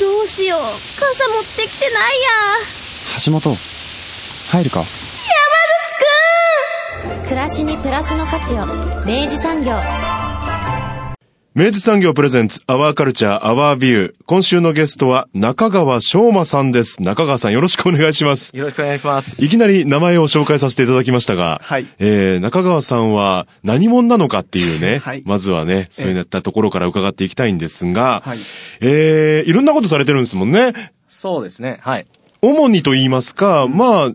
どうしよう。傘持ってきてないや。橋本、入るか？暮らしにプラスの価値を。明治産業明治産業プレゼンツ、アワーカルチャー、アワービュー。今週のゲストは中川翔馬さんです。中川さんよろしくお願いします。よろしくお願いします。いきなり名前を紹介させていただきましたが、はいえー、中川さんは何者なのかっていうね、はいまずはね、そういったところから伺っていきたいんですが、はいえー、いろんなことされてるんですもんね。そうですね。はい。主にと言いますか、まあ、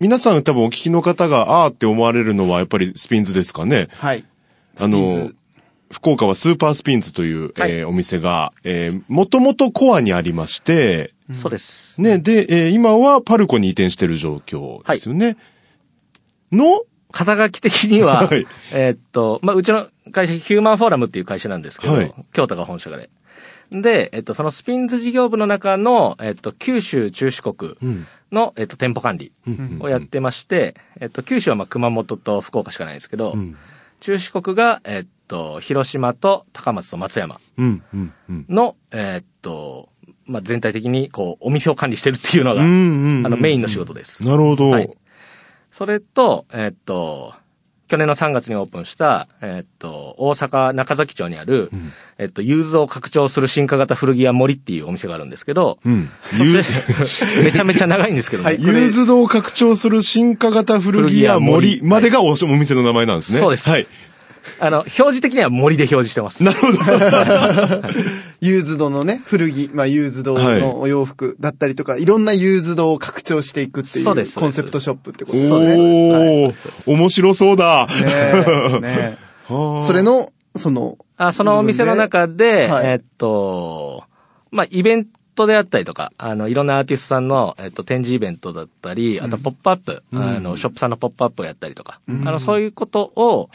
皆さん多分お聞きの方が、あーって思われるのはやっぱりスピンズですかね。はい。あの福岡はスーパースピンズという、はい。えーお店が、えー、もともとコアにありまして、そうです。ね、で、えー今はパルコに移転してる状況ですよね。の、肩書き的には、はい。えーっと、まあ、うちの会社、ヒューマンフォーラムっていう会社なんですけど、はい。京都が本社がで。で、えっと、そのスピンズ事業部の中の、えっと、九州中四国の、えっと、店舗管理をやってまして、えっと、九州はまあ熊本と福岡しかないんですけど、中四国が、えっと、広島と高松と松山うん、うん、うん。の、えっと、まあ、全体的に、こう、お店を管理してるっていうのが、うんうんうんあの、メインの仕事です。なるほど。はいそれと、えっと、去年の3月にオープンした、えっと、大阪中崎町にある、えっと、ユーズドを拡張する進化型古着屋森っていうお店があるんですけど、うん。めちゃめちゃ長いんですけどね。はいユーズドを拡張する進化型古着屋森までがおお店の名前なんですね。そうですはい。あの、表示的には森で表示してます。なるほど。ユーズドのね、古着、まあ、ユーズドのお洋服だったりとか、いろんなユーズドを拡張していくっていうコンセプトショップってことですね。おはいー、面白そうだ。ねえ、ねえ。それの、その、あそのお店の中で、はい。えっと、まあ、イベントであったりとか、あの、いろんなアーティストさんの、えっと、展示イベントだったり、あと、ポップアップ、あの、ショップさんのポップアップをやったりとか、あの、そういうことを、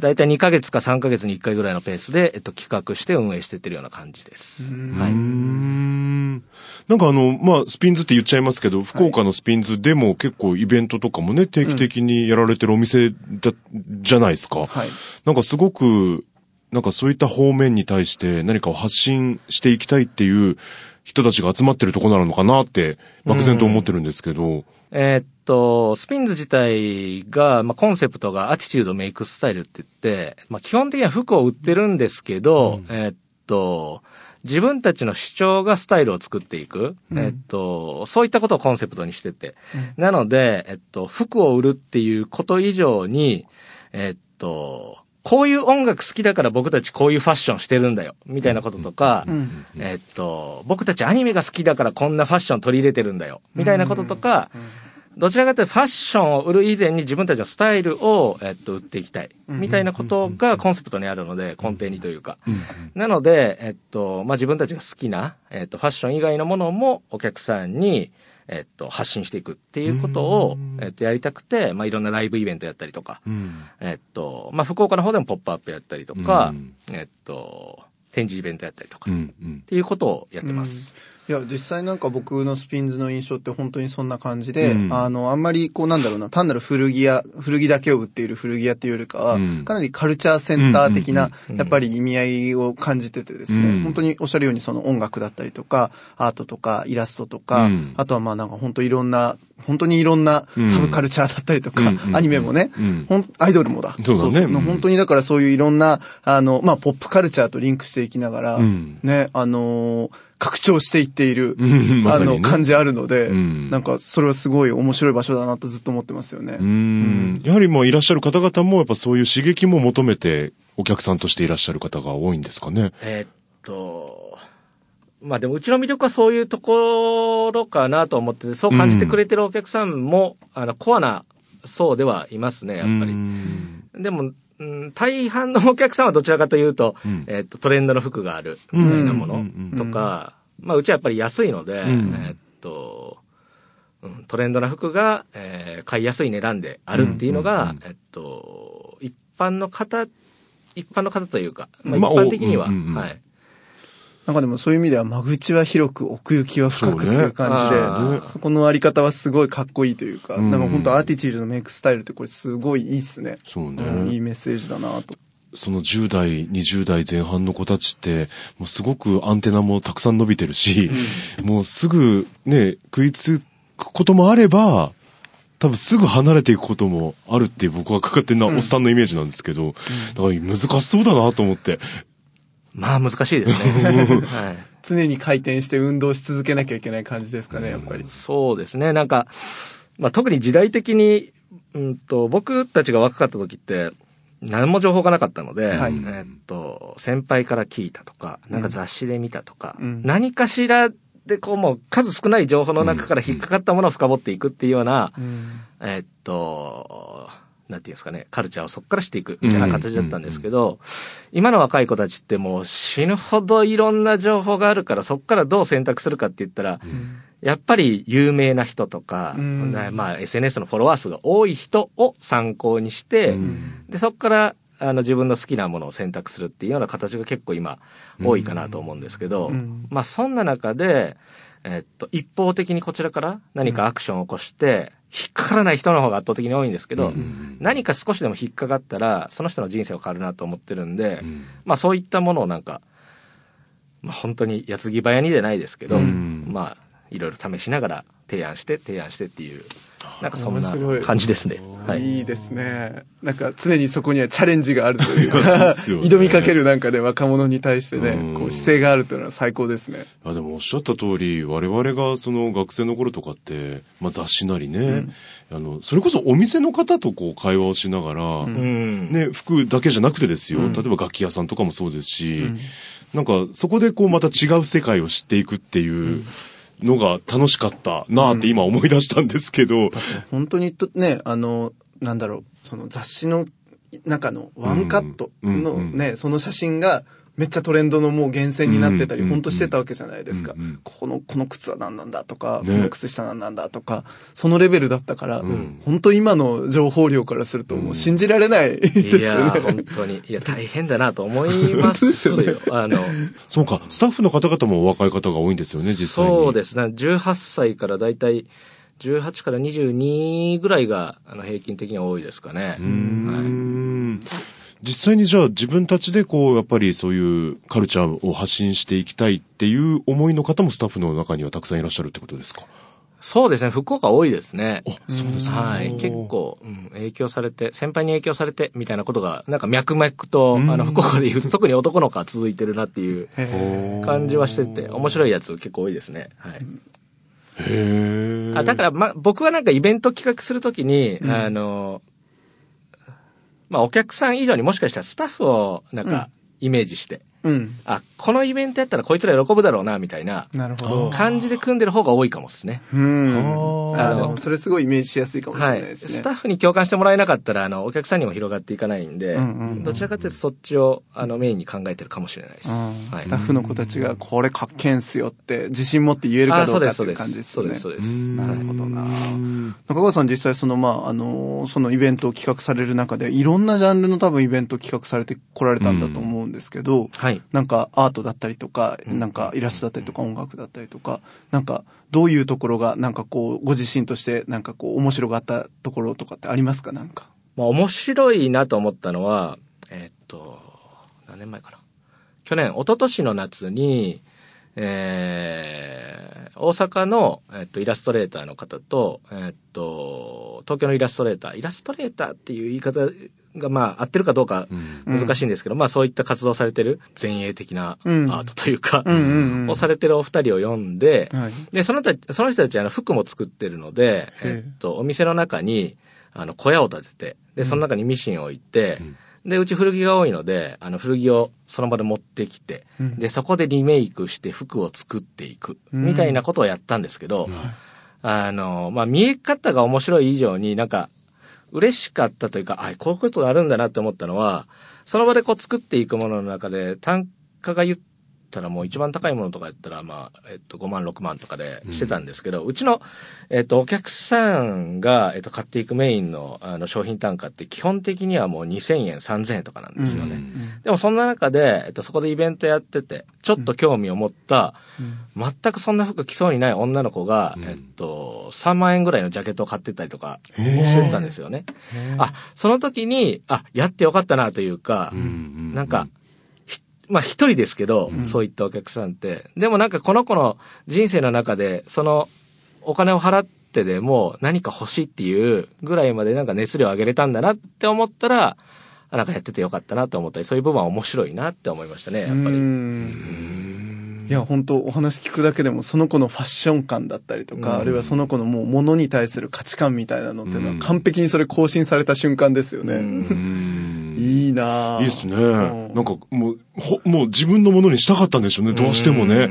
だいたい2ヶ月か3ヶ月に1回ぐらいのペースで、えっと、企画して運営してってるような感じです。はい。うんなんかあの、まあ、スピンズって言っちゃいますけど、福岡のスピンズでも結構イベントとかもね、定期的にやられてるお店だ、じゃないですか。はい。なんかすごく、なんかそういった方面に対して何かを発信していきたいっていう人たちが集まってるとこなのかなって、漠然と思ってるんですけど。えーっと、スピンズ自体が、まあ、コンセプトがアティチュードメイクスタイルって言って、まあ、基本的には服を売ってるんですけど、えーっと、自分たちの主張がスタイルを作っていく。えーっと、そういったことをコンセプトにしてて。なので、えっと、服を売るっていうこと以上に、えっと、こういう音楽好きだから僕たちこういうファッションしてるんだよ、みたいなこととか、えっと、僕たちアニメが好きだからこんなファッション取り入れてるんだよ、みたいなこととか、どちらかというとファッションを売る以前に自分たちのスタイルを、えっと、売っていきたい。みたいなことがコンセプトにあるので、根底にというか。なので、えっと、まあ、自分たちが好きな、えっと、ファッション以外のものもお客さんに、えっと、発信していくっていうことを、えっと、やりたくて、まあ、いろんなライブイベントやったりとか、えっと、まあ、福岡の方でもポップアップやったりとか、えっと、展示イベントやったりとか、っていうことをやってます。いや、実際なんか僕のスピンズの印象って本当にそんな感じで、うん。あの、あんまりこうなんだろうな、単なる古着屋、古着だけを売っている古着屋っていうよりかは、うん。かなりカルチャーセンター的なやっぱり意味合いを感じててですね、うん。本当におっしゃるようにその音楽だったりとか、アートとかイラストとか、うん。あとはまあなんか本当いろんな、本当にいろんなサブカルチャーだったりとか、うんアニメもね、うん。アイドルもだ。そうだね。うん。本当にだからそういういろんな、あの、まあポップカルチャーとリンクしていきながら、うん。ね、あのー拡張していっている、あの、感じあるので、うんなんか、それはすごい面白い場所だなとずっと思ってますよね。うん。やはりもういらっしゃる方々もやっぱそういう刺激も求めてお客さんとしていらっしゃる方が多いんですかね。えーっと、まあでもうちの魅力はそういうところかなと思ってて、そう感じてくれてるお客さんも、あの、コアな層ではいますね、やっぱり。うんでも、うん大半のお客さんはどちらかというと、うん。えーっと、トレンドの服があるみたいなものうんとか、まあうちはやっぱり安いので、ん。えーっと、トレンドな服が、えー買いやすい値段であるっていうのが、えっと、一般の方、一般の方というか、まあ、一まあ般的には、はい。なんかでもそういう意味では間口は広く奥行きは深くっていう感じで、そうねそこのあり方はすごいかっこいいというか、うんなんか本当アーティチュードのメイクスタイルってこれすごいいいっすね。そうね。うんいいメッセージだなと。その10代、20代前半の子たちって、もうすごくアンテナもたくさん伸びてるし、もうすぐね、食いつくこともあれば、多分すぐ離れていくこともあるっていう僕はかかってるのはおっさんのイメージなんですけど、だから難しそうだなと思って。まあ難しいですね。はい。常に回転して運動し続けなきゃいけない感じですかね、やっぱり。そうですね。なんか、まあ、特に時代的に、うんと、僕たちが若かった時って、何も情報がなかったので、はいえっと、先輩から聞いたとか、なんか雑誌で見たとか、うん何かしらでこうもう数少ない情報の中から引っかかったものを深掘っていくっていうような、うんえっと、なんていうんですかね、カルチャーをそこからしていくみたいな形だったんですけど、今の若い子たちってもう死ぬほどいろんな情報があるから、そこからどう選択するかって言ったら、やっぱり有名な人とか、うん。まあ SNS のフォロワー数が多い人を参考にして、で、そこからあの自分の好きなものを選択するっていうような形が結構今多いかなと思うんですけど、うん。まあそんな中で、えっと、一方的にこちらから何かアクションを起こして、引っかからない人の方が圧倒的に多いんですけど、何か少しでも引っかかったら、その人の人生が変わるなと思ってるんで、まあそういったものをなんか、まあ本当に矢継ぎ早にじゃないですけど、うん。まあいろいろ試しながら提案して提案してっていう、なんかそんな感じですね。はい。いいですね。なんか常にそこにはチャレンジがあるというか、ね挑みかけるなんかで若者に対してねうん、こう姿勢があるというのは最高ですね。あでもおっしゃった通り、我々がその学生の頃とかって、まあ雑誌なりね、あの、それこそお店の方とこう会話をしながら、うん。ね、服だけじゃなくてですよ、例えば楽器屋さんとかもそうですし、なんかそこでこうまた違う世界を知っていくっていうのが楽しかったなあって今思い出したんですけど、本当にとね、あの、なんだろう、その雑誌の中のワンカットのうんうん。ね、その写真がめっちゃトレンドのもう厳選になってたり、うん本当してたわけじゃないですか。この、この靴は何なんだとか、ねこの靴下何なんだとか、そのレベルだったからん、本当今の情報量からするともう信じられないでいやー、すよね。本当に。いや、大変だなと思いますよ。本当ですあの、そうか、スタッフの方々もお若い方が多いんですよね、実際に。そうですね。18歳からだいたい18から22ぐらいがあの平均的には多いですかね。うーん実際にじゃあ自分たちでこう、やっぱりそういうカルチャーを発信していきたいっていう思いの方もスタッフの中にはたくさんいらっしゃるってことですか？そうですね。福岡多いですね。あ、そうですか。はい。結構、うん、影響されて、先輩に影響されて、みたいなことが、なんか脈々と、あの、福岡で言うと、特に男の子は続いてるなっていう感じはしてて、面白いやつ結構多いですね。はい。へえ。あだから、ま、僕はなんかイベント企画するときに、あの、まあ、お客さん以上にもしかしたらスタッフをなんかイメージして、うん。あ、このイベントやったらこいつら喜ぶだろうな、みたいななるほど。感じで組んでる方が多いかもですね。うん。あでもそれすごいイメージしやすいかもしれはい。ないですね。スタッフに共感してもらえなかったら、あの、お客さんにも広がっていかないんで、うんうんうんどちらかというとそっちを、あの、メインに考えてるかもしれないです。うんはいスタッフの子たちがこれかっけんすよって自信持って言えるかあ、どそううです、そうです。かっていう感じですよね。そうです、そうです。なるほどな。中川さん実際そのまああのそのイベントを企画される中でいろんなジャンルの多分イベントを企画されてこられたんだと思うんですけど、はい。なんかアートだったりとか、なんかイラストだったりとか音楽だったりとか、なんかどういうところがなんかこうご自身としてなんかこう面白がったところとかってありますか？なんか。まあ、面白いなと思ったのは、えーっと、何年前かな？去年、一昨年の夏に、えー、大阪の、えーっと、イラストレーターの方と、えーっと、東京のイラストレーター、イラストレーターっていう言い方が、まあ、合ってるかどうか難しいんですけど、まあ、そういった活動されてる前衛的なアうん。ートというか、うんうんうん。をされてるお二人を呼んで、はい。で、そのたその人たち、あの、服も作ってるので、ええ。えっと、お店の中に、あの、小屋を建てて、で、その中にミシンを置いて、で、うち古着が多いので、あの、古着をその場で持ってきて、うん。で、そこでリメイクして服を作っていく、みたいなことをやったんですけど、あの、まあ、見え方が面白い以上になんか、嬉しかったというか、あ、こういうことがあるんだなって思ったのは、その場でこう作っていくものの中で、単価が言っったらもう一番高いものとかやったら、まあ、えっと、5万、6万とかでしてたんですけど、うちの、えっと、お客さんが、えっと、買っていくメインの、あの、商品単価って基本的にはもう2000円、3000円とかなんですよね。でもそんな中で、えっと、そこでイベントやってて、ちょっと興味を持った、全くそんな服着そうにない女の子が、えっと、3万円ぐらいのジャケットを買ってったりとかしてたんですよね。あ、その時に、あ、やってよかったなというか、なんか、ひまあ一人ですけど、そういったお客さんって。でもなんかこの子の人生の中で、そのお金を払ってでも何か欲しいっていうぐらいまでなんか熱量を上げれたんだなって思ったら、あなんかやっててよかったなと思ったり、そういう部分は面白いなって思いましたね、やっぱうり。んいや、本当お話聞くだけでも、その子のファッション感だったりとか、あるいはその子のもう物に対する価値観みたいなのっていうのは、完璧にそれ更新された瞬間ですよね。いいなぁいいっすね。うんなんかもう、ほ、もう自分のものにしたかったんでしょうね、どうしてもね。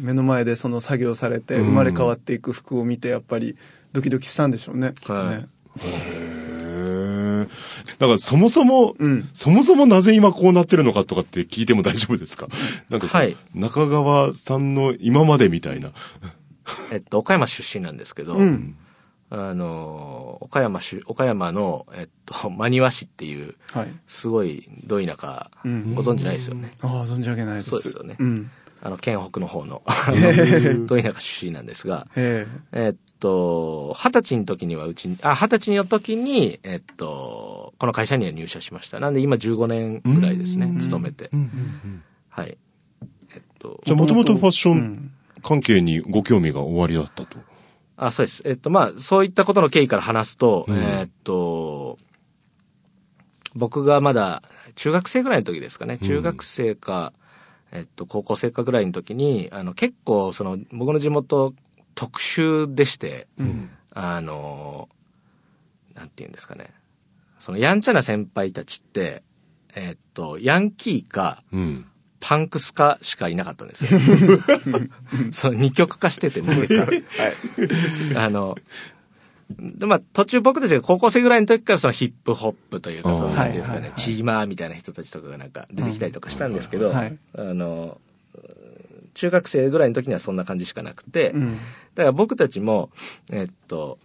目の前でその作業されて、うん生まれ変わっていく服を見て、やっぱりドキドキしたんでしょうね。きっとねへえ。だからそもそも、うんそもそもなぜ今こうなってるのかとかって聞いても大丈夫ですか？なんかはい中川さんの今までみたいな。えっと、岡山出身なんですけど、うん。あの、岡山市、岡山の、えっと、真庭市っていう、はい。すごいど田舎、うんご存知ないですよね。ああ、存じ上げないです。そうですよねうん。あの、県北の方の、ど田舎出身なんですが、ええっと、二十歳の時にはうちに、あ、二十歳の時に、えっと、この会社には入社しました。なんで今15年ぐらいですね、勤めて。はい。えっと、じゃあもともとファッションうん関係にご興味がおありだったと。あ、そうです。えっと、まあ、そういったことの経緯から話すと、うんえっと、僕がまだ中学生ぐらいの時ですかね。中学生か、えっと、高校生かぐらいの時に、あの、結構、その、僕の地元、特殊でして、あの、なんて言うんですかね。その、やんちゃな先輩たちって、えっと、ヤンキーか、うん。パンクスかしかいなかったんですよ。その二極化してて、なぜか。あの、で、まあ、途中僕たちが高校生ぐらいの時からそのヒップホップというか、その、なんていうんですかねはいはいは、いチーマーみたいな人たちとかがなんか出てきたりとかしたんですけど、うんはいあの、中学生ぐらいの時にはそんな感じしかなくて、うん。だから僕たちも、えっと、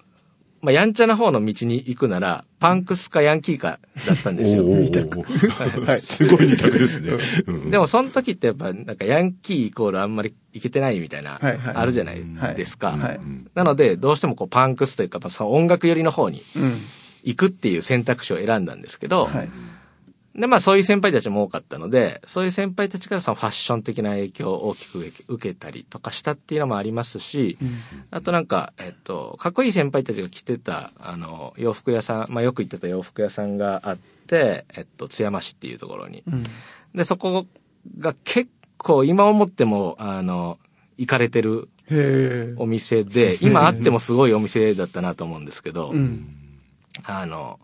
まあ、やんちゃな方の道に行くなら、パンクスかヤンキーかだったんですよ。おーおーおーすごい二択ですね。うんでもその時ってやっぱなんかヤンキーイコールあんまりいけてないみたいな、はいはいあるじゃないですか。はいはいなのでどうしてもこうパンクスというか、まあその音楽寄りの方にうん。行くっていう選択肢を選んだんですけど、はい。でまあそういう先輩たちも多かったので、そういう先輩たちからそのファッション的な影響を大きく受けたりとかしたっていうのもありますし、あとなんか、えっと、かっこいい先輩たちが着てた、あの、洋服屋さん、まあよく行ってた洋服屋さんがあって、えっと、津山市っていうところに。うん。で、そこが結構今思っても、あの、行かれてる。お店で、今あってもすごいお店だったなと思うんですけど、うん。あの、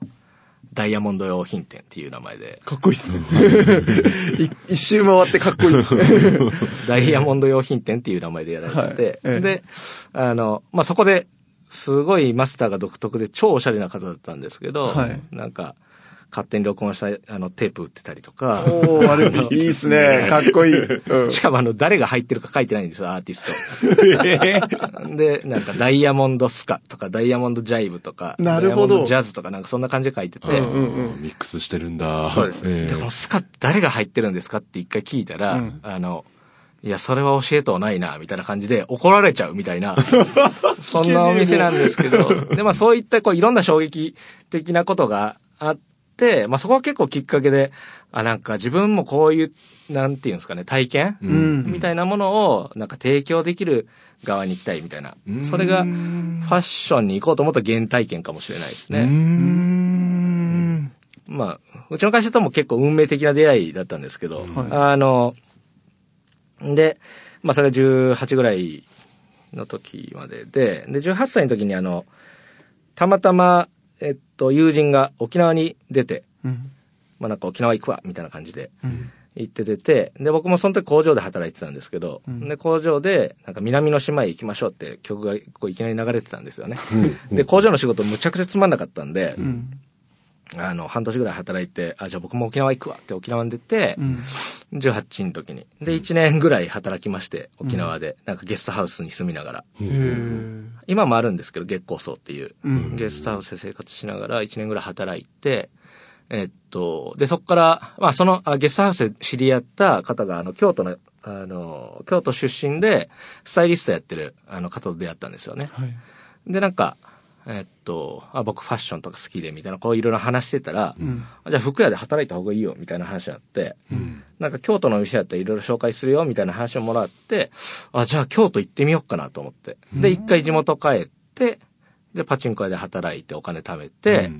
ダイヤモンド用品店っていう名前で、かっこいいっすね。い一周回ってかっこいいっす。ね。ダイヤモンド用品店っていう名前でやられてて、はい。ええ。で、あの、まあ、そこで、すごいマスターが独特で超おしゃれな方だったんですけど、はい。なんか、勝手に録音したあのテープ売ってたりとか、おー、あれ、いいっすね。かっこいい。うん。しかもあの、誰が入ってるか書いてないんですよ、アーティスト。で、なんか、ダイヤモンドスカとか、ダイヤモンドジャイブとか、なるほどダイヤモンドジャズとか、なんかそんな感じで書いてて、うんうんミックスしてるんだ。そうです。ええで、このスカって誰が入ってるんですかって一回聞いたら、うんあの、いや、それは教えとうないな、みたいな感じで怒られちゃうみたいな、そんなお店なんですけど、で、まあそういったこういろんな衝撃的なことがあって、まあそこは結構きっかけで、あ、なんか自分もこういう、なんていうんですかね、体験、うんみたいなものを、なんか提供できる側に行きたいみたいな。それが、ファッションに行こうと思った原体験かもしれないですね。うーん。まあ、うちの会社とも結構運命的な出会いだったんですけど、あの、で、まあそれが18ぐらいの時までで、で、18歳の時にあの、たまたま、えっと、友人が沖縄に出て、うん。まあなんか沖縄行くわ、みたいな感じでうん。行って出て、で、僕もその時工場で働いてたんですけど、で、工場で、なんか南の島へ行きましょうって曲がこういきなり流れてたんですよね。で、工場の仕事むちゃくちゃつまんなかったんで、うん。あの、半年ぐらい働いて、あ、じゃあ僕も沖縄行くわって沖縄に出て、うん。18の時に。で、1年ぐらい働きまして、沖縄で。なんかゲストハウスに住みながら。今もあるんですけど、月光荘っていう、うんゲストハウスで生活しながら1年ぐらい働いて、えっと、で、そこから、まあ、その、あゲストハウスで知り合った方が、あの、京都の、あの、京都出身で、スタイリストやってる、あの、方と出会ったんですよね。はい。で、なんか、えっと、あ僕ファッションとか好きで、みたいな、こういろいろ話してたら、ん。あじゃあ服屋で働いた方がいいよ、みたいな話になって、なんか京都のお店やったらいろいろ紹介するよ、みたいな話をもらって、あ、じゃあ京都行ってみようかなと思って。で、一回地元帰って、で、パチンコ屋で働いてお金貯めて、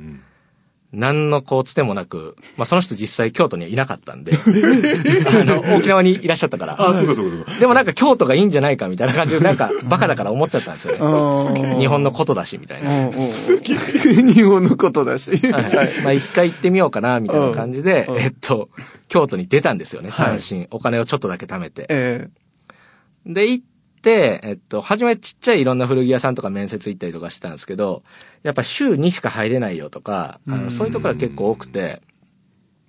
何のこうつてもなく、まあその人実際京都にはいなかったんで、あの、沖縄にいらっしゃったから。あ、そうかそうかそうか。でもなんか京都がいいんじゃないかみたいな感じで、なんかバカだから思っちゃったんですよね。日本のことだし、みたいな。日本のことだし。はいまあ一回行ってみようかな、みたいな感じで、うんえっと、京都に出たんですよね、はい単身。お金をちょっとだけ貯めて。えで、行って、えっと、初めちっちゃいいろんな古着屋さんとか面接行ったりとかしてたんですけど、やっぱ週2しか入れないよとか、あのそういうところが結構多くて、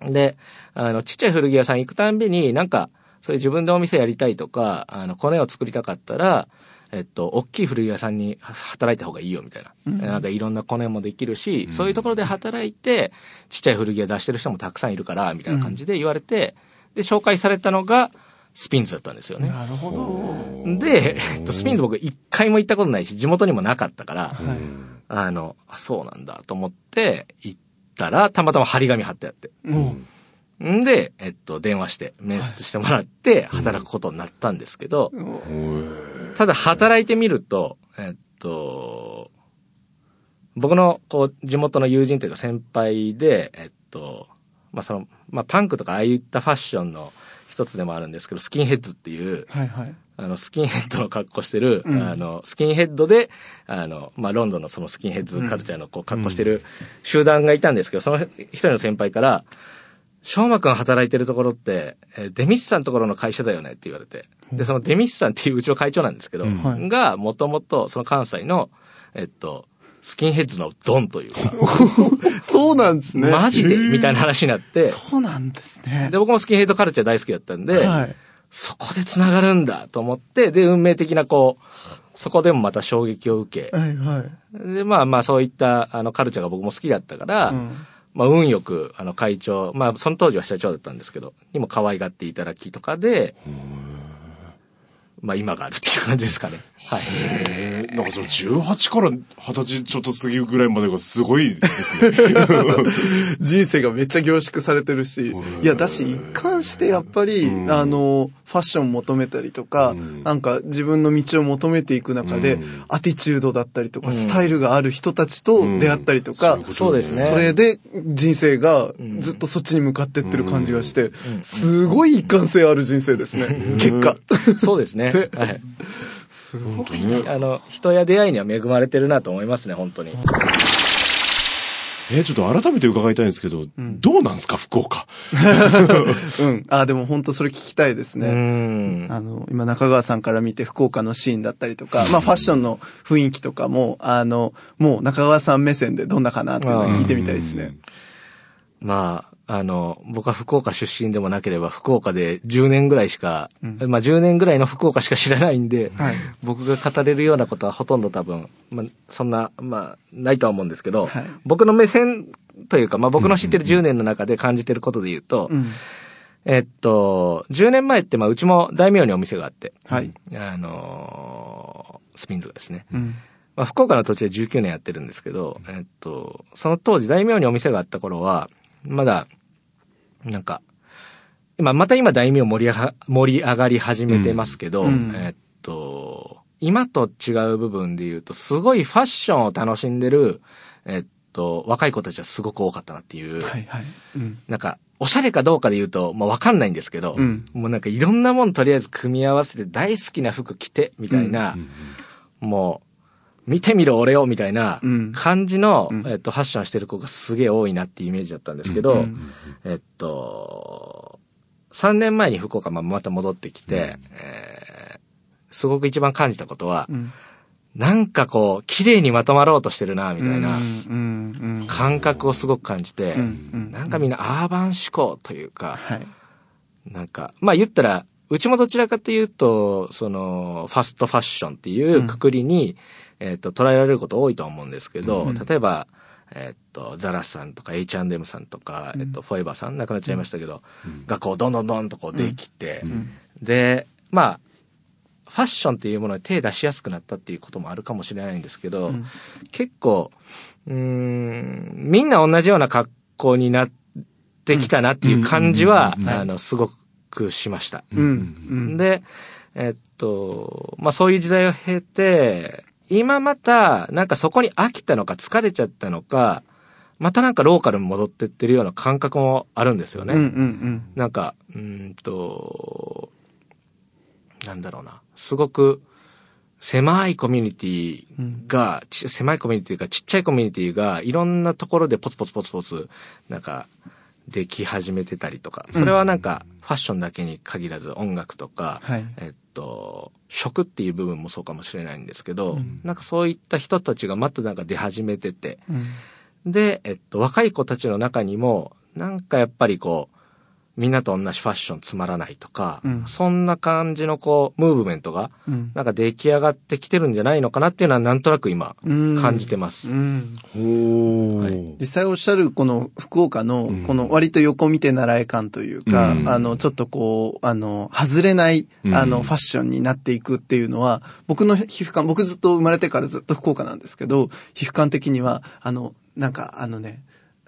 で、あの、ちっちゃい古着屋さん行くたんびに、なんか、そういう自分でお店やりたいとか、あの、コネを作りたかったら、えっと、大きい古着屋さんに働いた方がいいよみたいな。なんかいろんなコネもできるし、そういうところで働いて、ちっちゃい古着屋出してる人もたくさんいるから、みたいな感じで言われて、で、紹介されたのが、スピンズだったんですよね。なるほど。で、えっと、スピンズ僕一回も行ったことないし、地元にもなかったから、あの、あそうなんだと思って行ったら、たまたま張り紙貼ってあって。んで、えっと、電話して面接してもらって、働くことになったんですけど、ただ働いてみると、えっと、僕の、こう、地元の友人というか先輩で、えっと、まあ、その、まあ、パンクとかああいったファッションの一つでもあるんですけど、スキンヘッズっていう、はいはい。あの、スキンヘッドの格好してる、うんあの、スキンヘッドで、あの、まあ、ロンドンのそのスキンヘッズカルチャーのこう格好してる集団がいたんですけど、その一人の先輩から、翔馬くん働いてるところって、えーデミスさんのところの会社だよねって言われて。で、そのデミスさんっていううちの会長なんですけど、はいが、もともとその関西の、えっと、スキンヘッズのドンというか、そうなんですね。マジで？みたいな話になって、そうなんですね。で、僕もスキンヘッドカルチャー大好きだったんで、はい。そこで繋がるんだと思って、で、運命的なこう、そこでもまた衝撃を受け、はいはい。で、まあまあそういったあのカルチャーが僕も好きだったから、うんまあ運よくあの会長、まあその当時は社長だったんですけど、にも可愛がっていただきとかで、まあ今があるっていう感じですかね。はい。えーなんかその18から20歳ちょっと過ぎるぐらいまでがすごいですね。人生がめっちゃ凝縮されてるし、いや、だし、一貫してやっぱり、あの、ファッション求めたりとか、なんか自分の道を求めていく中で、アティチュードだったりとか、スタイルがある人たちと出会ったりとか、そうですね。それで人生がずっとそっちに向かってってる感じがして、すごい一貫性ある人生ですね。結果。そうですね。はい。すごい。あの、人や出会いには恵まれてるなと思いますね、本当に。えーちょっと改めて伺いたいんですけど、どうなんすか、福岡？うん。あ、でも本当それ聞きたいですうね。ん。あの、今中川さんから見て福岡のシーンだったりとか、まあファッションの雰囲気とかも、あの、もう中川さん目線でどんなかなっていうのを聞いてみたいですね。まあ、あの、僕は福岡出身でもなければ、福岡で10年ぐらいしか、まあ10年ぐらいの福岡しか知らないんで、はい僕が語れるようなことはほとんど多分、まあ、そんな、まあ、ないとは思うんですけど、はい僕の目線というか、まあ僕の知ってる10年の中で感じてることで言うと、うん。えっと、10年前って、まあうちも大名にお店があって、はい。あのースピンズがですね、うん。まあ、福岡の土地で19年やってるんですけど、えっと、その当時大名にお店があった頃は、まだ、なんか、今、また今大名盛り上が盛り上がり始めてますけど、うん。えっと、今と違う部分で言うと、すごいファッションを楽しんでる、えっと、若い子たちはすごく多かったなっていう、はいはい。うん。なんか、おしゃれかどうかで言うと、まあ、わかんないんですけど、うん。もうなんかいろんなもんとりあえず組み合わせて大好きな服着て、みたいな、もう、見てみろ俺を、みたいなうん。感じの、うん。えっと、ファッションしてる子がすげえ多いなっていうイメージだったんですけど、えっと、3年前に福岡ままた戻ってきて、えーすごく一番感じたことは、うん。なんかこう、綺麗にまとまろうとしてるな、みたいなうんうんうん。感覚をすごく感じて、うんうん。なんかみんなアーバン思考というか、はい。なんか、まあ言ったら、うちもどちらかというと、その、ファストファッションっていうくくりに、えっ、と、捉えられること多いと思うんですけど、例えば、えっ、と、ザラさんとか H&M さんとか、えっ、と、フォーエバーさん亡くなっちゃいましたけど、がこう、どんどんどんとこうできて、で、まあ、ファッションっていうものに手出しやすくなったっていうこともあるかもしれないんですけど、結構、うーん、みんな同じような格好になってきたなっていう感じは、あの、すごくしました。うんうんで、えっと、まあそういう時代を経て、今また、なんかそこに飽きたのか疲れちゃったのか、またなんかローカルに戻ってってるような感覚もあるんですよね。うんうんなんか、うーんと、なんだろうな。すごく狭いコミュニティが、ち狭いコミュニティが、ちっちゃいコミュニティが、いろんなところでポツポツポツポツ、なんか、でき始めてたりとか、それはなんか、ファッションだけに限らず音楽とか、はい。えっと、食っていう部分もそうかもしれないんですけど、なんかそういった人たちがまたなんか出始めてて、で、えっと、若い子たちの中にも、なんかやっぱりこう、みんなと同じファッションつまらないとか、うん。そんな感じのこう、ムーブメントが、うん。なんか出来上がってきてるんじゃないのかなっていうのはなんとなく今、うん。感じてます。うん。ほーはい。実際おっしゃるこの福岡のこの割と横見て習い感というか、うん。あのちょっとこう、あの、外れないうん。あのファッションになっていくっていうのは、僕の皮膚感、僕ずっと生まれてからずっと福岡なんですけど、皮膚感的には、あの、なんかあのね、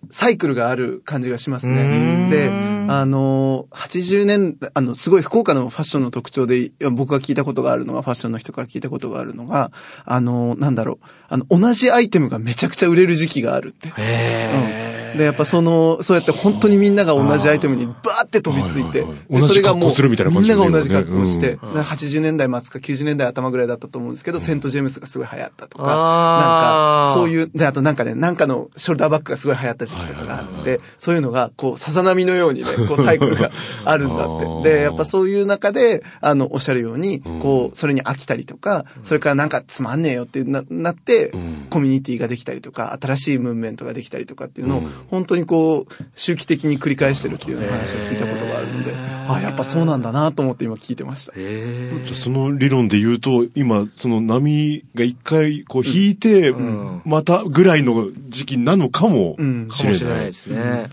サイクルがある感じがします。ねで、あの、80年代、あの、すごい福岡のファッションの特徴で、僕が聞いたことがあるのが、ファッションの人から聞いたことがあるのが、あの、なんだろう、あの、同じアイテムがめちゃくちゃ売れる時期があるって。へーで、やっぱその、そうやって本当にみんなが同じアイテムにバーって飛びついて、それがもうみんなが同じ格好をして、うで80年代末か90年代頭ぐらいだったと思うんですけど、セントジェームスがすごい流行ったとか、なんか、そういう、で、あとなんかね、なんかのショルダーバッグがすごい流行った時期とかがあって、そういうのが、こう、さざ波のようにね、こう、サイクルがあるんだって。で、やっぱそういう中で、あの、おっしゃるように、こう、それに飽きたりとか、それからなんかつまんねえよってななって、コミュニティができたりとか、新しいムーブメントができたりとかっていうのを、本当にこう、周期的に繰り返してるっていう話を聞いたことがあるので、あ、やっぱそうなんだなと思って今聞いてました。じゃあその理論で言うと、今、その波が一回こう引いて、ん。またぐらいの時期なのかもうん。しれない。かもしれないで。すね。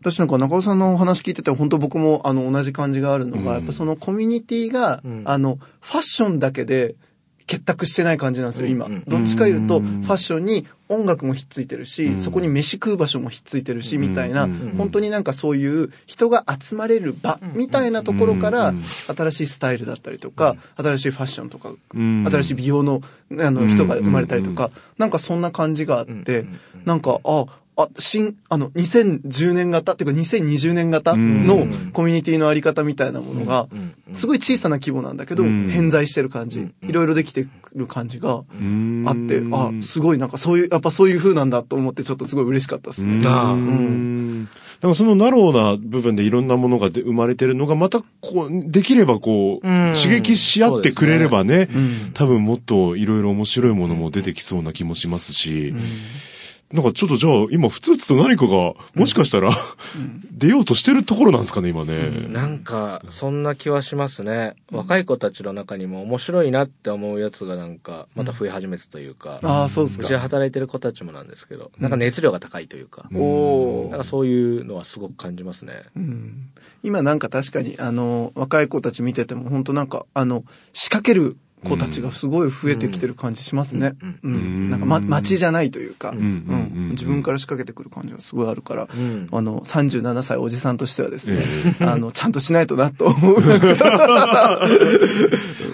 私なんか中尾さんのお話聞いてて、本当僕もあの同じ感じがあるのが、うん。やっぱそのコミュニティが、うん。あの、ファッションだけで結託してない感じなんですよ、今。うんどっちか言うと、うんファッションに音楽もひっついてるし、うんそこに飯食う場所もひっついてるし、みたいな、うん本当になんかそういう人が集まれる場、みたいなところから、うん新しいスタイルだったりとか、新しいファッションとか、うん。新しい美容のあの人が生まれたりとか、なんかそんな感じがあって、なんか、あ、あ、新、あの、2010年型っていうか2020年型のコミュニティのあり方みたいなものが、すごい小さな規模なんだけど、うん。偏在してる感じ、いろいろできてくる感じがうん。あって、あ、すごいなんかそういう、やっぱそういう風なんだと思ってちょっとすごい嬉しかったですね。ああ。うん。だからそのナローな部分でいろんなものがで生まれてるのが、またこう、できればこう、うん。刺激し合ってくれればね、うん。多分もっといろいろ面白いものも出てきそうな気もしますし、なんかちょっとじゃあ今ふつふつと何かが、もしかしたら、出ようとしてるところなんですかね、今ね。なんか、そんな気はしますね。若い子たちの中にも面白いなって思うやつがなんか、また増え始めたというか、ああ、そうですうちでか。働いてる子たちもなんですけど、なんか熱量が高いというか、おーなんかそういうのはすごく感じますね。うん今なんか確かに、あの、若い子たち見てても、本当なんか、あの、仕掛ける子たちがすごい増えてきてる感じしますね。うん。なんか、ま、街じゃないというか、うんん。自分から仕掛けてくる感じがすごいあるから、んあの、37歳おじさんとしてはですねえ、あの、ちゃんとしないとなと思う。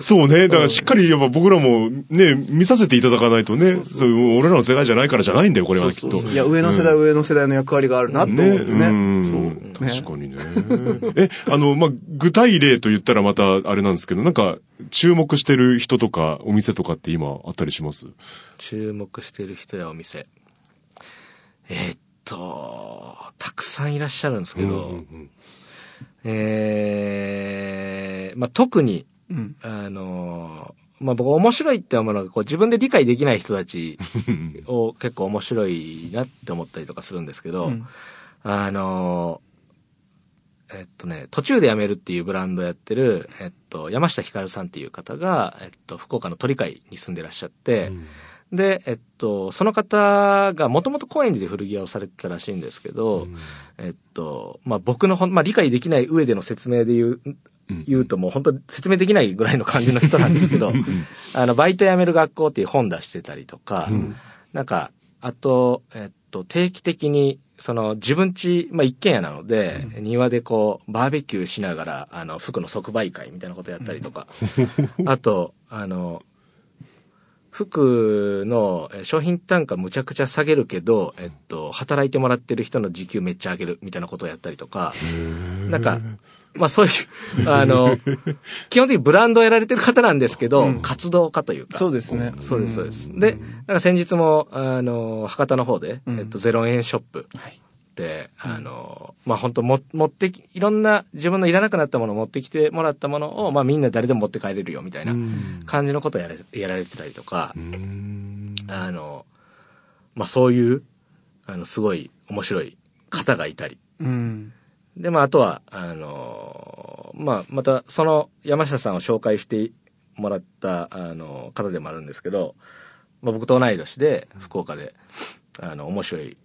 そうね。だからしっかりやっぱ僕らもね、見させていただかないとね、そう俺らの世代じゃないからじゃないんだよ、これはきっと。いや、上の世代、上の世代の役割があるなと思ってね。うんそう。ね確かにね。え、あの、まあ、具体例と言ったらまたあれなんですけど、なんか、注目してる人とかお店とかって今あったりします？注目してる人やお店。えーっと、たくさんいらっしゃるんですけど、えー、まあ、特に、うん。あの、まあ僕面白いって思うのが、こう自分で理解できない人たち を結構面白いなって思ったりとかするんですけど、うんあのーえっとね、途中で辞めるっていうブランドやってる、えっと、山下ひかるさんっていう方が、えっと、福岡の鳥海に住んでらっしゃって、で、えっと、その方がもともと高円寺で古着屋をされてたらしいんですけど、えっと、まあ僕のほん、まあ理解できない上での説明で言う、言うともう本当説明できないぐらいの感じの人なんですけど、あの、バイト辞める学校っていう本出してたりとか、なんか、あと、えっと、定期的に、その、自分家、まあ、一軒家なので、庭でこう、バーベキューしながら、あの、服の即売会みたいなことやったりとか、あと、あの、服のえー商品単価むちゃくちゃ下げるけど、えっと、働いてもらってる人の時給めっちゃ上げるみたいなことをやったりとか、なんか、まあそういう、あの、基本的にブランドをやられてる方なんですけど、活動家というか。そうですね。そうです、そうです。で、なんか先日も、あの、博多の方で、えっと、0円ショップで、あの、まあ本当も、持ってき、いろんな自分のいらなくなったものを持ってきてもらったものを、まあみんな誰でも持って帰れるよみたいな感じのことをやれやられてたりとか、あの、まあそういう、あの、すごい面白い方がいたり、うん。で、まあ、あとは、あのーまあ、また、その山下さんを紹介してもらった、あの、方でもあるんですけど、まあ、僕と同い年で、福岡で、あの、面白い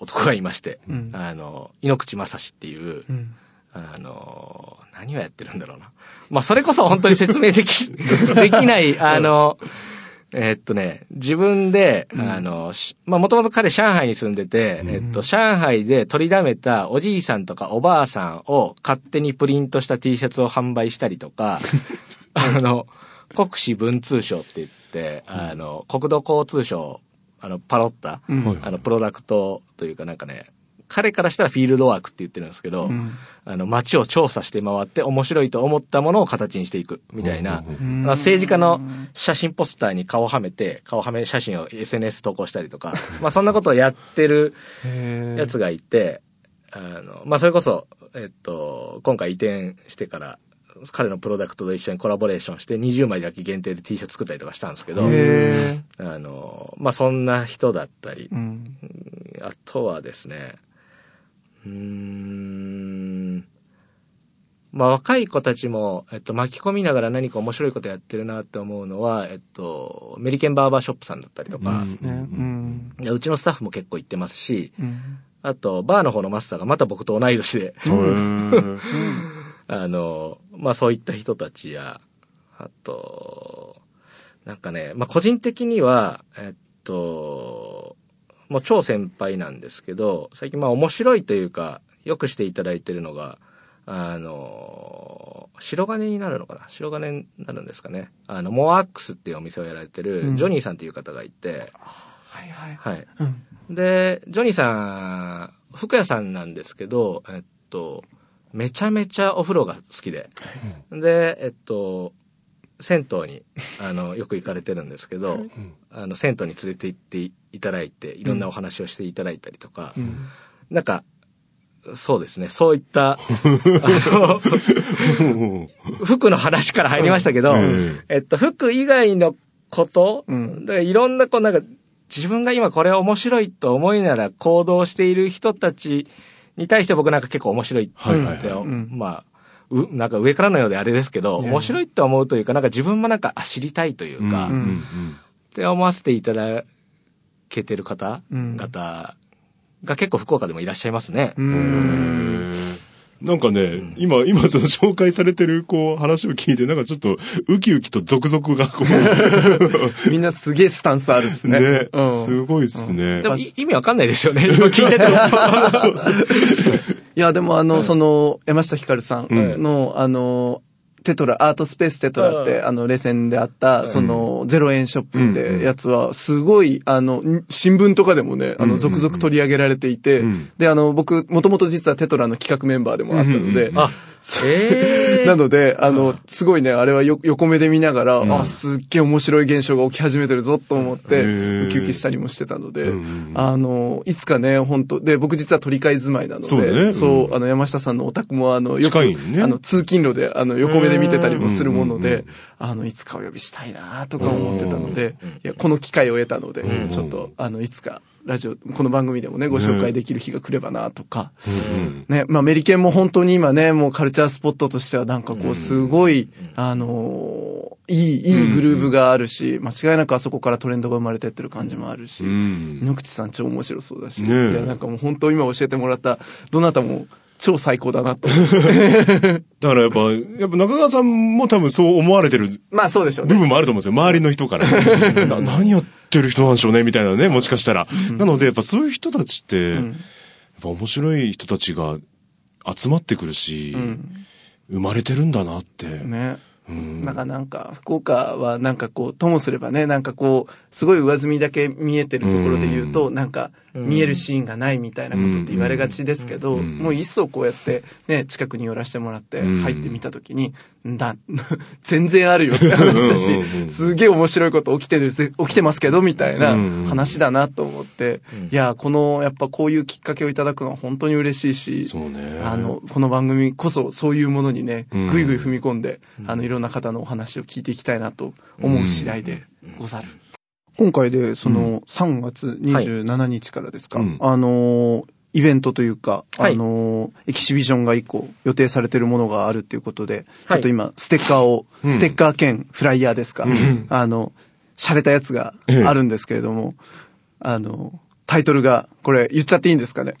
男がいまして、んあの、井ノ口正史っていう、うん。あの、何をやってるんだろうな。まあ、それこそ本当に説明でき、できない、あの、えっとね、自分で、あの、しまあ、もともと彼上海に住んでて、えっと、上海で取りだめたおじいさんとかおばあさんを勝手にプリントした T シャツを販売したりとか、あの、国史文通省って言って、あの、国土交通省、あの、パロッタ、あの、プロダクトというかなんかね、彼からしたらフィールドワークって言ってるんですけど、あの、街を調査して回って面白いと思ったものを形にしていくみたいな、あの政治家の写真ポスターに顔をはめて、顔はめ写真を SNS 投稿したりとか、まあそんなことをやってるやつがいて、あの、まあそれこそ、えっと、今回移転してから、彼のプロダクトと一緒にコラボレーションして20枚だけ限定で T シャツ作ったりとかしたんですけど、へあの、まあそんな人だったりー。う、ん。あとはですね、うーん、まあ若い子たちも、えっと、巻き込みながら何か面白いことやってるなって思うのは、えっと、メリケンバーバーショップさんだったりとか、ね。うん。いやうちのスタッフも結構行ってますし、うん。あと、バーの方のマスターがまた僕と同い年で、あの、まあそういった人たちや、あと、なんかね、まあ個人的には、えっと、もう超先輩なんですけど、最近まあ面白いというか、よくしていただいてるのが、あの、白金になるのかな？白金になるんですかね？あの、モアックスっていうお店をやられてる、ジョニーさんっていう方がいて、はいはい。はい。うん。で、ジョニーさん、服屋さんなんですけど、えっと、めちゃめちゃお風呂が好きで。で、えっと、銭湯に、あの、よく行かれてるんですけど、あの、銭湯に連れて行っていただいて、いろんなお話をしていただいたりとか、なんか、そうですね、そういった、あの、服の話から入りましたけど、えっと、服以外のこと、うん。だからいろんな、こうなんか、自分が今これ面白いと思いながら行動している人たちに対して僕なんか結構面白いって、はいはいん。まあ、う、なんか上からのようであれですけど、面白いって思うというか、なんか自分もなんか、あ、知りたいというか、ん。って思わせていただけてる方うん々が結構福岡でもいらっしゃいますね。うん。なんかね、今、今その紹介されてる、こう、話を聞いて、なんかちょっと、ウキウキとゾクゾクが、こう、みんなすげえスタンスあるっすね。ねう、ん。すごいっすねで。もい意味わかんないですよね。今聞いてても。いや、でもあの、その、山下ひかるさんの、あの、テトラ、アートスペーステトラって、あの、レセンであった、その、0円ショップってやつは、すごい、あの、ん新聞とかでもね、あの、続々取り上げられていて、で、あの、僕、もともと実はテトラの企画メンバーでもあったので、あ、えなので、あの、すごいね、あれはよ横目で見ながら、あ、すっげえ面白い現象が起き始めてるぞと思って、ウキウキしたりもしてたので、うんうんあの、いつかね、本当で、僕実は取り替え住まいなので、そうあの、山下さんのお宅も、あの、よく、あの、通勤路で、あの、横目で見てたりもするものでうんうんうん、あの、いつかお呼びしたいなとか思ってたので、いや、この機会を得たのでうん、ちょっと、あの、いつか、ラジオ、この番組でもね、ご紹介できる日が来ればなとか、うんね、まあ、メリケンも本当に今ね、もうカルチャースポットとしてはなんかこう、すごい、あのーいい、いいグルーブがあるし、間違いなくあそこからトレンドが生まれてってる感じもあるし、うん。井ノ口さん超面白そうだし、いや、なんかもう本当今教えてもらった、どなたも超最高だなと。だからやっぱ、やっぱ中川さんも多分そう思われてるまあそうでしょうね。部分もあると思うんですよ。周りの人から。な何やってる人なんでしょうねみたいなね、もしかしたら。なので、やっぱそういう人たちって、やっぱ面白い人たちが集まってくるし、生まれてるんだなって。ね。うん。なんかなんか、福岡はなんかこう、ともすればね、なんかこう、すごい上積みだけ見えてるところで言うと、なんか、見えるシーンがないみたいなことって言われがちですけど、うん。もう一層こうやって、ね、近くに寄らせてもらって、うん。入ってみたときに、んだ、全然あるよって話だしすげえ面白いこと起きてる、起きてますけど、みたいな話だなと思って、いや、この、やっぱこういうきっかけをいただくのは本当に嬉しいし、そうね。あの、この番組こそそういうものにね、うん。ぐいぐい踏み込んで、あの、いろんな方のお話を聞いていきたいなと思う次第でござる。今回で、その、3月27日からですか、うん。あのー、イベントというか、はい。あのー、エキシビジョンが一個予定されてるものがあるっていうことで、ちょっと今、ステッカーを、うん。ステッカー兼フライヤーですか、んあの、洒落たやつがあるんですけれども、あの、タイトルが、これ言っちゃっていいんですかね？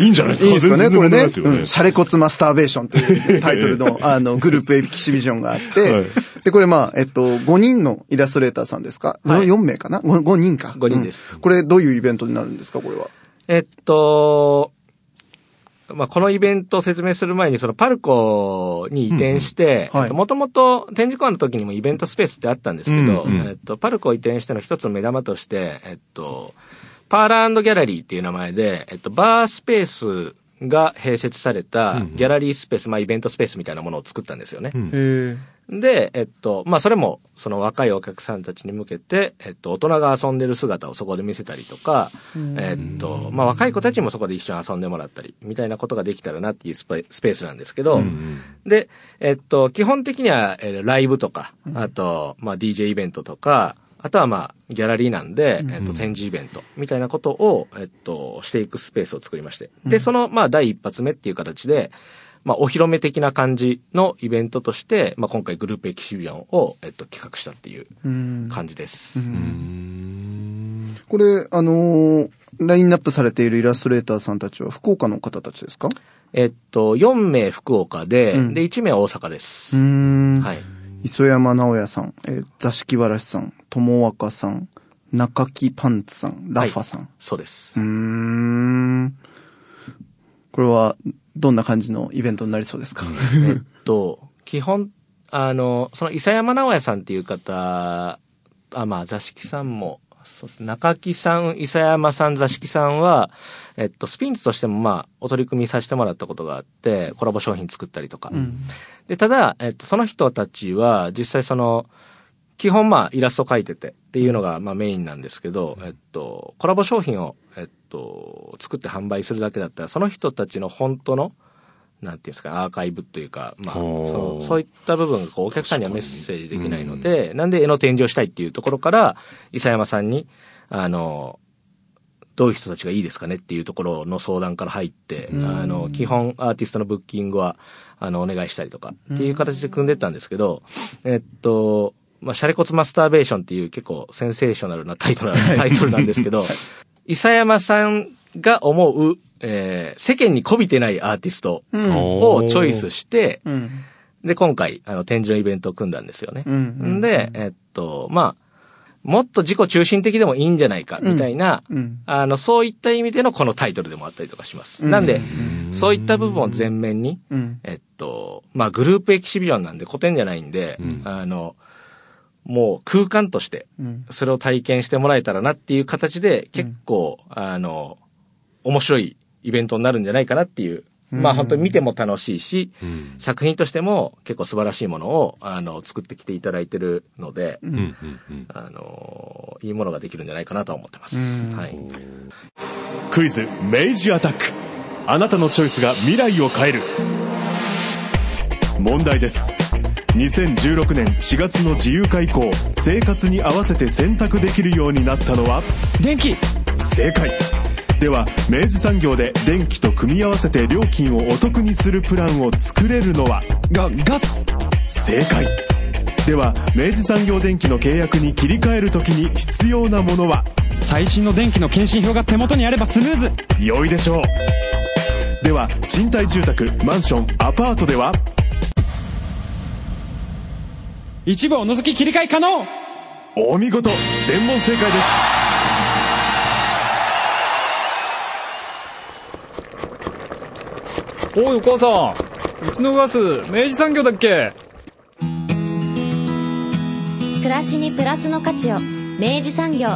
いいんじゃないですか。いいんですかね？これね？シャレコツマスターベーションというタイトルの、あの、グループエキシビジョンがあって、はい。で、これまあ、えっと、5人のイラストレーターさんですか、はい ?4 名かな？5, 5人か。五人です。うん。これどういうイベントになるんですか？これは。えっと、まあ、このイベントを説明する前に、そのパルコに移転して、もともと展示館の時にもイベントスペースってあったんですけど、うんうん。えっと、パルコを移転しての一つの目玉として、えっと、パーラーギャラリーっていう名前で、えっと、バースペースが併設されたギャラリースペース、まあ、イベントスペースみたいなものを作ったんですよね。ん。へで、えっと、まあ、それも、その若いお客さんたちに向けて、えっと、大人が遊んでる姿をそこで見せたりとか、えっと、まあ、若い子たちもそこで一緒に遊んでもらったり、みたいなことができたらなっていうスペスペースなんですけど、で、えっと、基本的には、えーライブとか、あと、まあ、DJ イベントとか、あとはまあ、ギャラリーなんで、えっと、展示イベントみたいなことを、えっと、していくスペースを作りまして。で、その、まあ、第一発目っていう形で、まあ、お披露目的な感じのイベントとして、まあ、今回グループエキシビジョンを、えっと、企画したっていううん感じです。これ、あのーラインナップされているイラストレーターさんたちは福岡の方たちですか？えっと、4名福岡で、うんで、1名大阪です。うーん。はい。磯山直也さん、えー座敷わらしさん、友若さん、中木パンツさん、ラファさん。そうですうー。ん。これは、どんな感じのイベントになりそうですか？えっと、基本、あの、その、伊佐山直也さんっていう方、あ、まあ、座敷さんも、そうです。中木さん、伊佐山さん、座敷さんは、えっと、スピンズとしても、まあ、お取り組みさせてもらったことがあって、コラボ商品作ったりとか。で、ただ、えっと、その人たちは、実際その、基本まあ、イラスト描いててっていうのが、まあ、メインなんですけど、えっと、コラボ商品を、と、作って販売するだけだったら、その人たちの本当の、なんていうんですか、アーカイブというか、まあ、そう。そういった部分がこうお客さんにはメッセージできないので、なんで絵の展示をしたいっていうところから、伊佐山さんに、あの、どういう人たちがいいですかねっていうところの相談から入って、あの、基本アーティストのブッキングは、あの、お願いしたりとかっていう形で組んでったんですけど、えっと、まあ、シャレコツマスターベーションっていう結構センセーショナルなタイトルな、タイトルなんですけど、伊佐山さんが思う、えー世間に媚びてないアーティストをチョイスして、うん。で、今回、あの、展示のイベントを組んだんですよね。うんうんで、えっと、まあ、もっと自己中心的でもいいんじゃないか、みたいな、うんあの、そういった意味でのこのタイトルでもあったりとかします。なんで、そういった部分を前面に、うん。えっと、まあ、グループエキシビジョンなんで古典じゃないんで、あの、もう空間として、うん。それを体験してもらえたらなっていう形で、結構、あの、面白いイベントになるんじゃないかなっていうまあ本当に見ても楽しいし、作品としても結構素晴らしいものを、あの、作ってきていただいてるので、あの、いいものができるんじゃないかなとは思ってます。はい。クイズ明治アタック。あなたのチョイスが未来を変える。問題です2016年4月の自由化以降生活に合わせて選択できるようになったのは？電気。正解。では明治産業で電気と組み合わせて料金をお得にするプランを作れるのは？が、ガス。正解。では明治産業電機の契約に切り替えるときに必要なものは？最新の電気の検針票が手元にあればスムーズ。良いでしょう。では賃貸住宅マンションアパートでは？一部を除き切り替え可能。お見事全問正解です。おいお母さん。うちのガス明治産業だっけ？暮らしにプラスの価値を明治産業